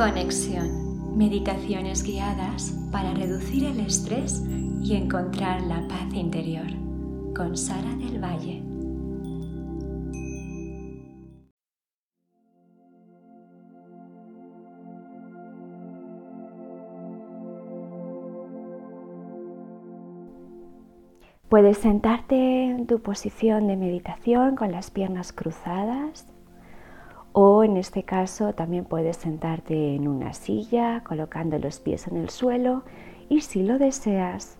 Conexión. Meditaciones guiadas para reducir el estrés y encontrar la paz interior. Con Sara del Valle. Puedes sentarte en tu posición de meditación con las piernas cruzadas o en este caso también puedes sentarte en una silla colocando los pies en el suelo y si lo deseas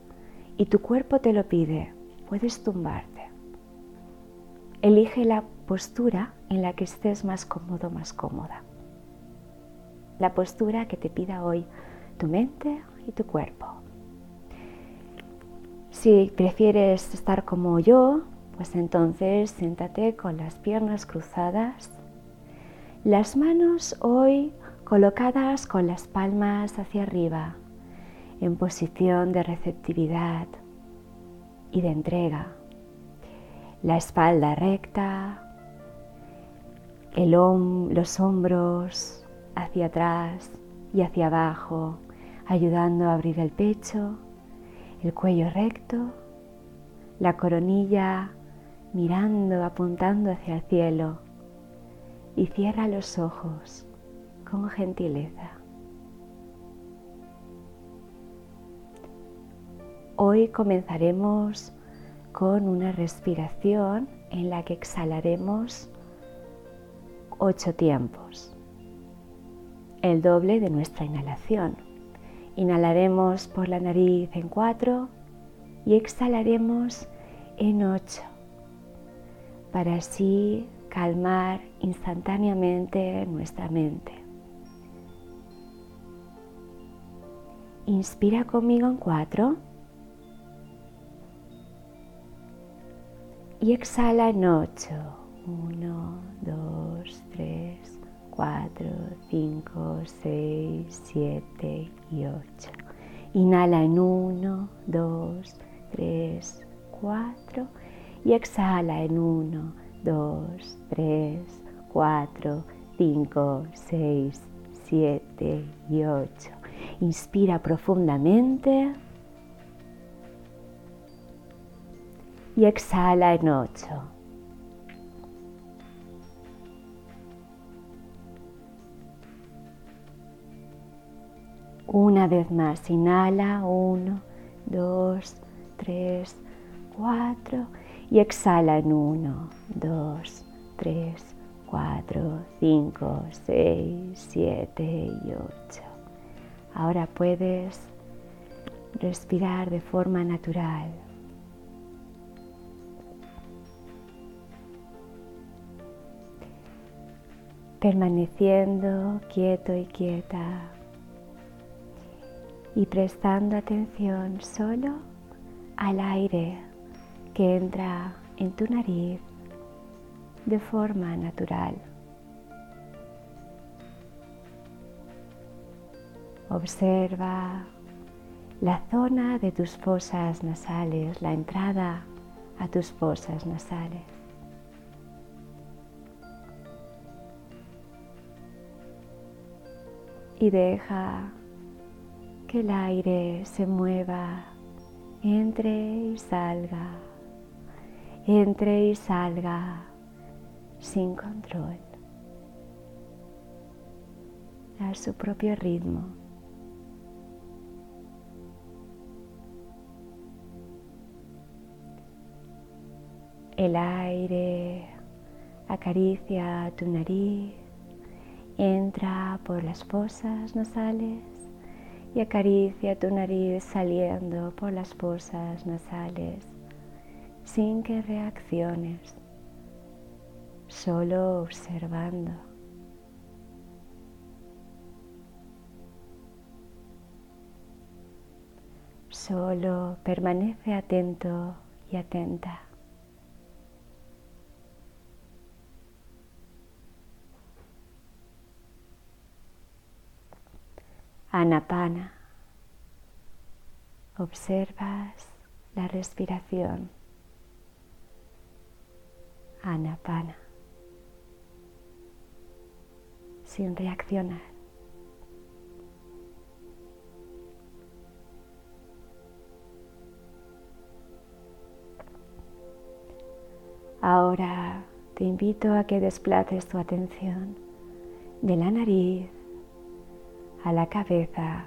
y tu cuerpo te lo pide, puedes tumbarte. Elige la postura en la que estés más cómodo, más cómoda. La postura que te pida hoy tu mente y tu cuerpo. Si prefieres estar como yo, pues entonces siéntate con las piernas cruzadas, las manos hoy colocadas con las palmas hacia arriba, en posición de receptividad y de entrega. La espalda recta, los hombros hacia atrás y hacia abajo, ayudando a abrir el pecho el cuello recto, la coronilla mirando, apuntando hacia el cielo y cierra los ojos con gentileza. Hoy comenzaremos con una respiración en la que exhalaremos ocho tiempos, el doble de nuestra inhalación. Inhalaremos por la nariz en cuatro y exhalaremos en ocho para así calmar instantáneamente nuestra mente. Inspira conmigo en cuatro y exhala en ocho. Uno, dos, tres, 4, 5, 6, 7 y 8. Inhala en 1, 2, 3, 4 y exhala en 1, 2, 3, 4, 5, 6, 7 y 8. Inspira profundamente y exhala en 8. Una vez más, inhala, uno, dos, tres, cuatro y exhala en uno, dos, tres, cuatro, cinco, seis, siete y ocho. Ahora puedes respirar de forma natural. Permaneciendo quieto y quieta y prestando atención solo al aire que entra en tu nariz de forma natural. Observa la zona de tus fosas nasales, la entrada a tus fosas nasales. Y deja que el aire se mueva, entre y salga, entre y salga sin control, a su propio ritmo. El aire acaricia tu nariz, entra por las fosas nasales y acaricia tu nariz saliendo por las fosas nasales sin que reacciones, solo observando. Solo permanece atento y atenta. Anapana. Observas la respiración anapana, sin reaccionar. Ahora te invito a que desplaces tu atención de la nariz a la cabeza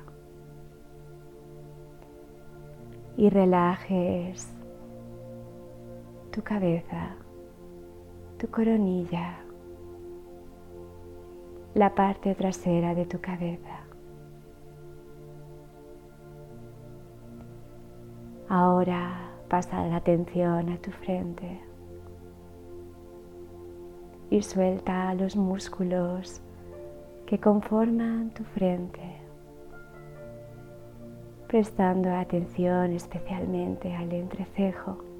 y relajes tu cabeza tu coronilla, la parte trasera de tu cabeza. Ahora pasa la atención a tu frente y suelta los músculos que conforman tu frente, prestando atención especialmente al entrecejo.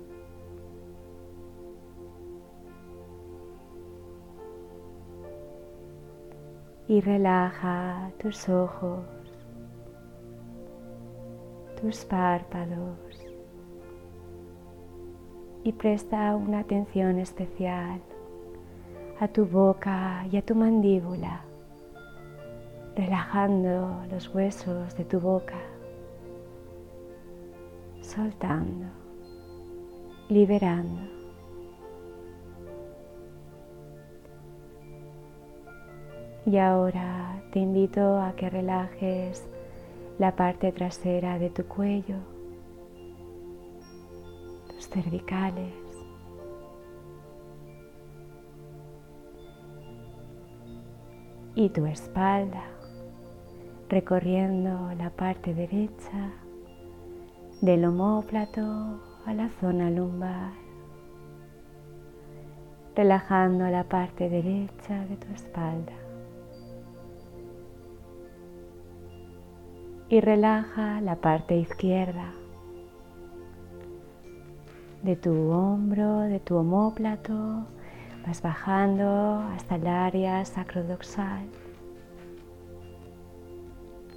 Y relaja tus ojos, tus párpados y presta una atención especial a tu boca y a tu mandíbula, relajando los huesos de tu boca, soltando, liberando. Y ahora te invito a que relajes la parte trasera de tu cuello, tus cervicales, y tu espalda, recorriendo la parte derecha del homóplato a la zona lumbar, relajando la parte derecha de tu espalda. Y relaja la parte izquierda de tu hombro, de tu homóplato Vas bajando hasta el área sacrodoxal,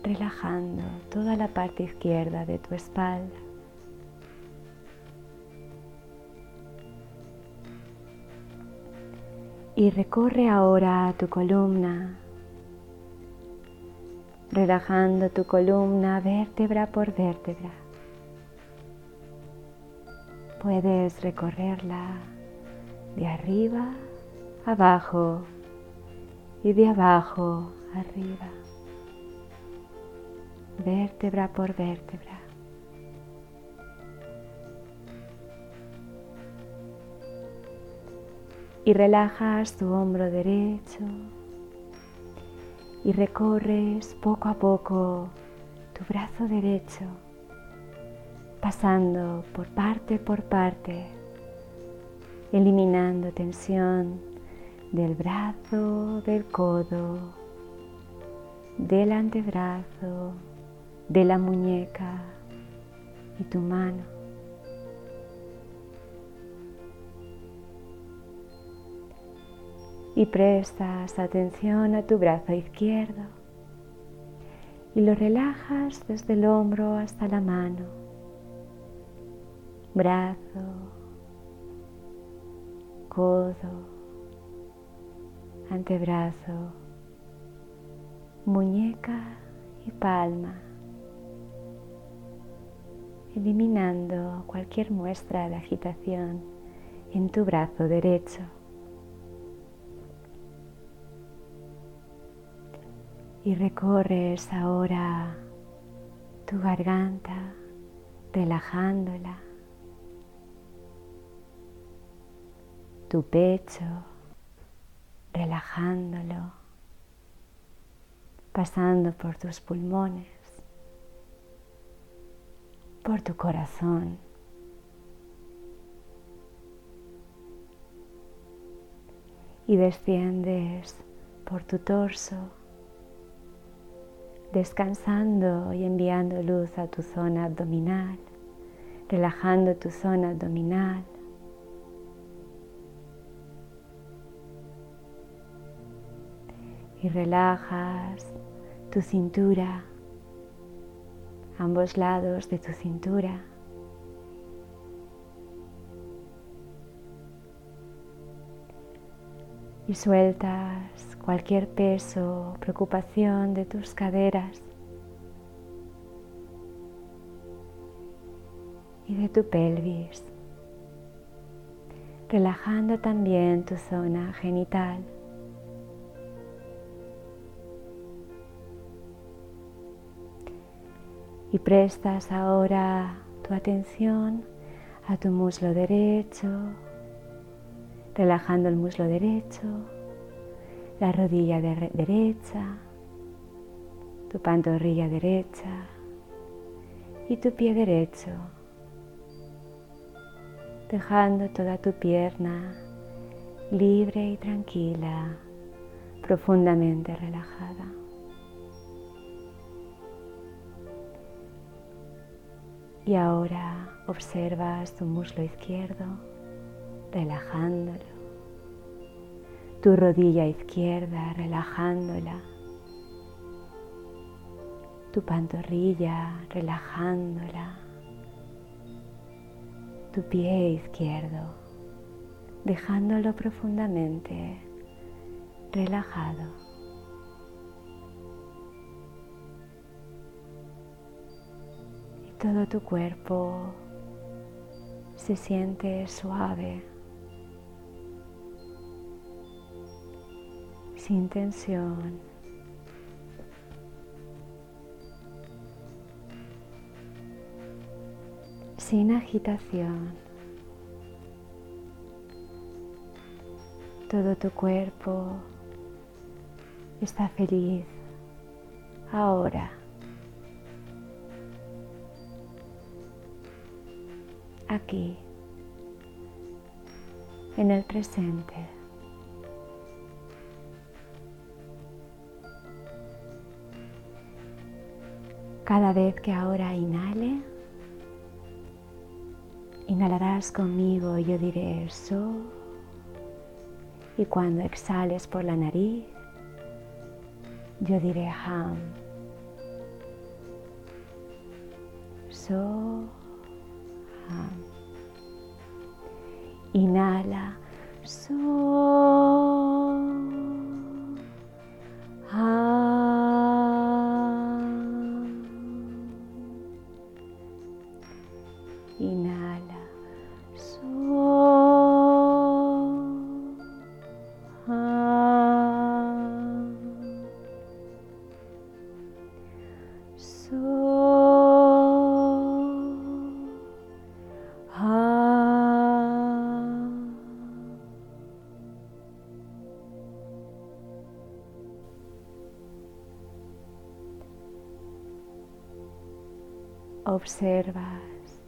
relajando toda la parte izquierda de tu espalda. Y recorre ahora tu columna, relajando tu columna vértebra por vértebra. Puedes recorrerla de arriba abajo y de abajo arriba, vértebra por vértebra. Y relajas tu hombro derecho y recorres poco a poco tu brazo derecho, pasando por parte por parte eliminando tensión del brazo, del codo, del antebrazo, de la muñeca y tu mano. Y prestas atención a tu brazo izquierdo y lo relajas desde el hombro hasta la mano, brazo, codo, antebrazo, muñeca y palma, eliminando cualquier muestra de agitación en tu brazo derecho. Y recorres ahora tu garganta, relajándola tu pecho, relajándolo, pasando por tus pulmones, por tu corazón. Y desciendes por tu torso, descansando y enviando luz a tu zona abdominal, relajando tu zona abdominal, y relajas tu cintura, ambos lados de tu cintura. Y sueltas cualquier peso preocupación de tus caderas y de tu pelvis. relajando también tu zona genital. Y prestas ahora tu atención a tu muslo derecho, relajando el muslo derecho, la rodilla derecha, tu pantorrilla derecha. Y tu pie derecho, dejando toda tu pierna libre y tranquila, profundamente relajada. Y ahora observas tu muslo izquierdo relajándolo, tu rodilla izquierda relajándola, tu pantorrilla relajándola, tu pie izquierdo dejándolo profundamente relajado. todo tu cuerpo se siente suave, sin tensión. sin agitación. Todo tu cuerpo está feliz ahora. aquí, en el presente. Cada vez que ahora inhale, inhalarás conmigo y yo diré eso. Y cuando exhales por la nariz, yo diré ham. So Inhala. Observas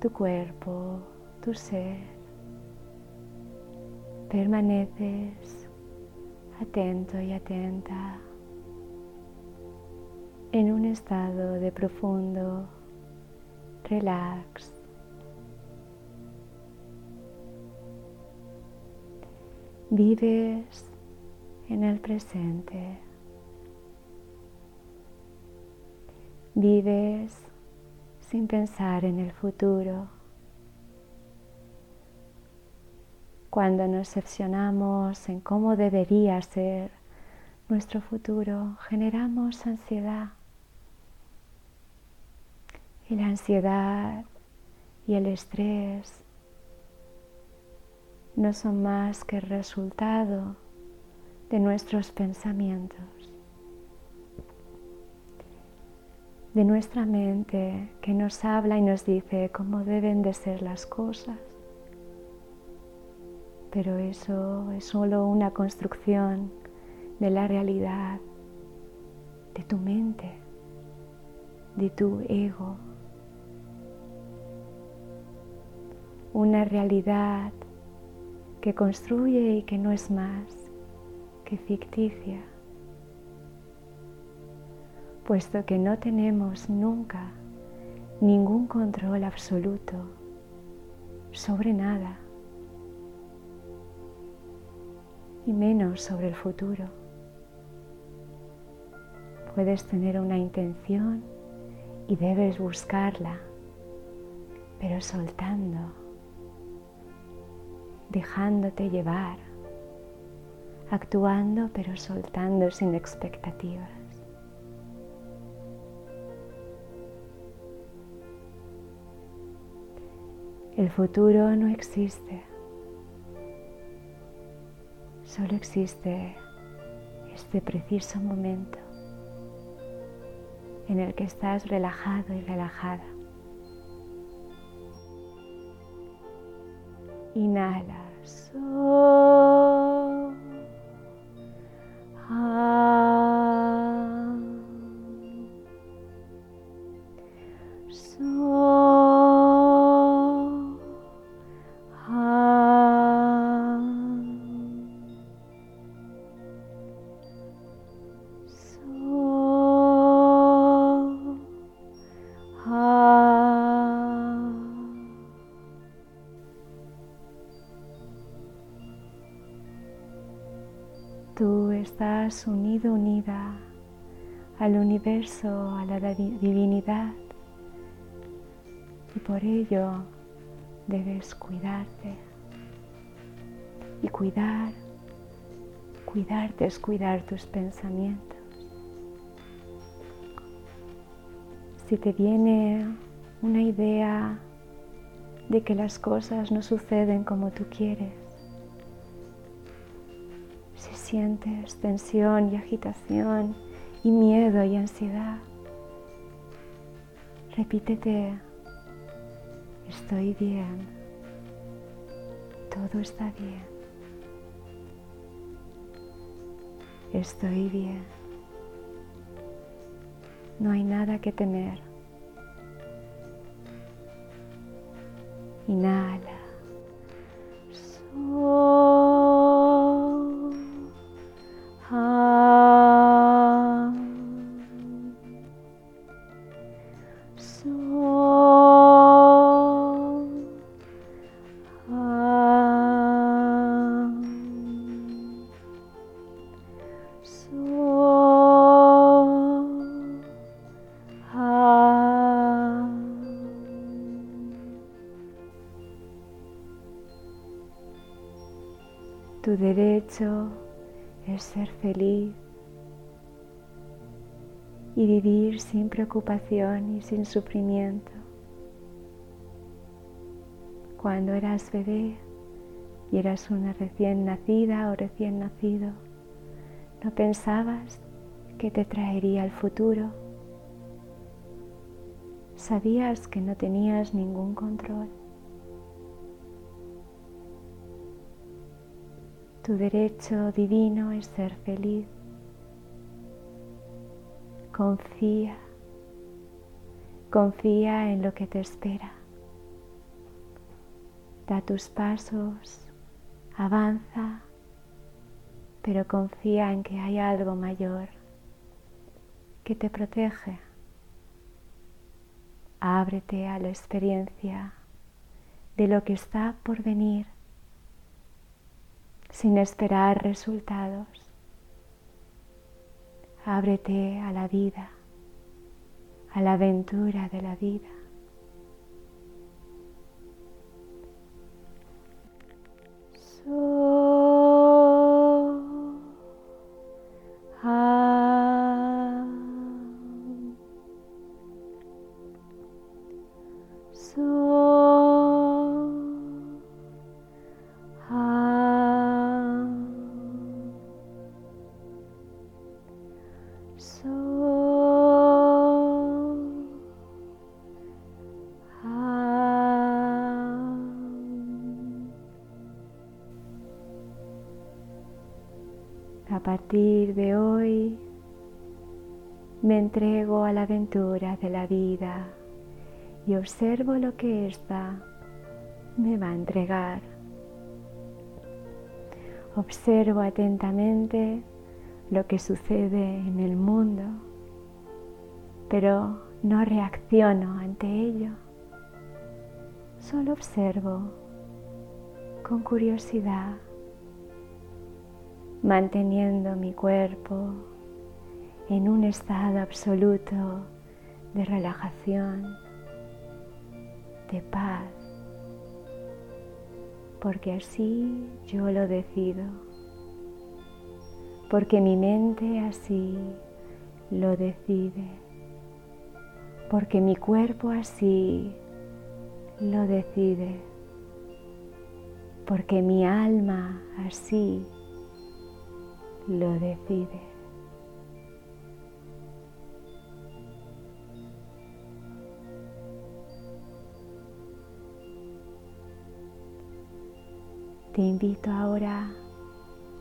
tu cuerpo, tu ser, permaneces atento y atenta en un estado de profundo relax. Vives en el presente. Vives sin pensar en el futuro. Cuando nos obsesionamos en cómo debería ser nuestro futuro, generamos ansiedad. Y la ansiedad y el estrés no son más que el resultado de nuestros pensamientos. De nuestra mente que nos habla y nos dice cómo deben de ser las cosas. Pero eso es solo una construcción de la realidad, de tu mente, de tu ego. Una realidad que construye y que no es más que ficticia puesto que no tenemos nunca ningún control absoluto sobre nada, y menos sobre el futuro. Puedes tener una intención y debes buscarla, pero soltando, dejándote llevar, actuando pero soltando sin expectativas. El futuro no existe. Solo existe este preciso momento en el que estás relajado y relajada. Inhala. Tú estás unido, unida al universo, a la divinidad y por ello debes cuidarte. Y cuidar, cuidarte es cuidar tus pensamientos. Si te viene una idea de que las cosas no suceden como tú quieres, sientes tensión y agitación y miedo y ansiedad, repítete, estoy bien, todo está bien, estoy bien, no hay nada que temer. Inhala. Tu derecho es ser feliz y vivir sin preocupación y sin sufrimiento. Cuando eras bebé y eras una recién nacida o recién nacido, no pensabas que te traería el futuro. Sabías que no tenías ningún control. Tu derecho divino es ser feliz. Confía, confía en lo que te espera. Da tus pasos, avanza, pero confía en que hay algo mayor que te protege. Ábrete a la experiencia de lo que está por venir sin esperar resultados. Ábrete a la vida, a la aventura de la vida. De la vida y observo lo que ésta me va a entregar. Observo atentamente lo que sucede en el mundo, pero no reacciono ante ello. Solo observo con curiosidad manteniendo mi cuerpo en un estado absoluto de relajación, de paz, porque así yo lo decido, porque mi mente así lo decide, porque mi cuerpo así lo decide. porque mi alma así lo decide. Te invito ahora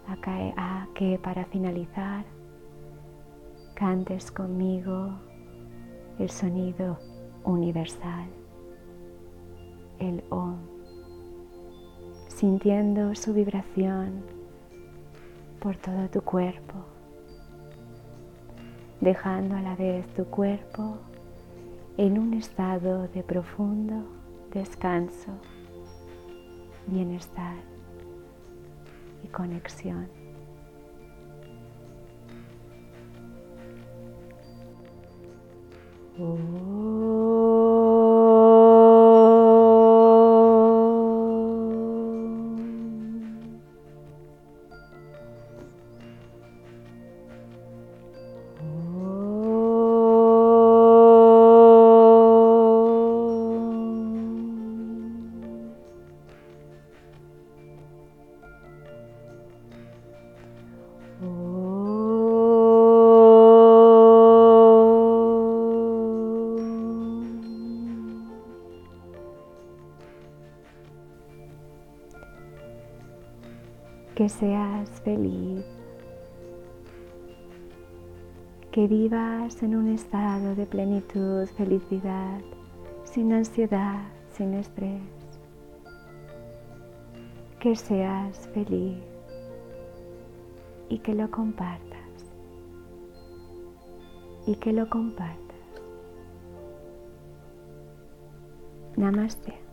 a, que para finalizar cantes conmigo el sonido universal, el OM, sintiendo su vibración por todo tu cuerpo, dejando a la vez tu cuerpo en un estado de profundo descanso, bienestar y conexión. Que seas feliz, que vivas en un estado de plenitud, felicidad, sin ansiedad, sin estrés, que seas feliz y que lo compartas y que lo compartas. Namaste.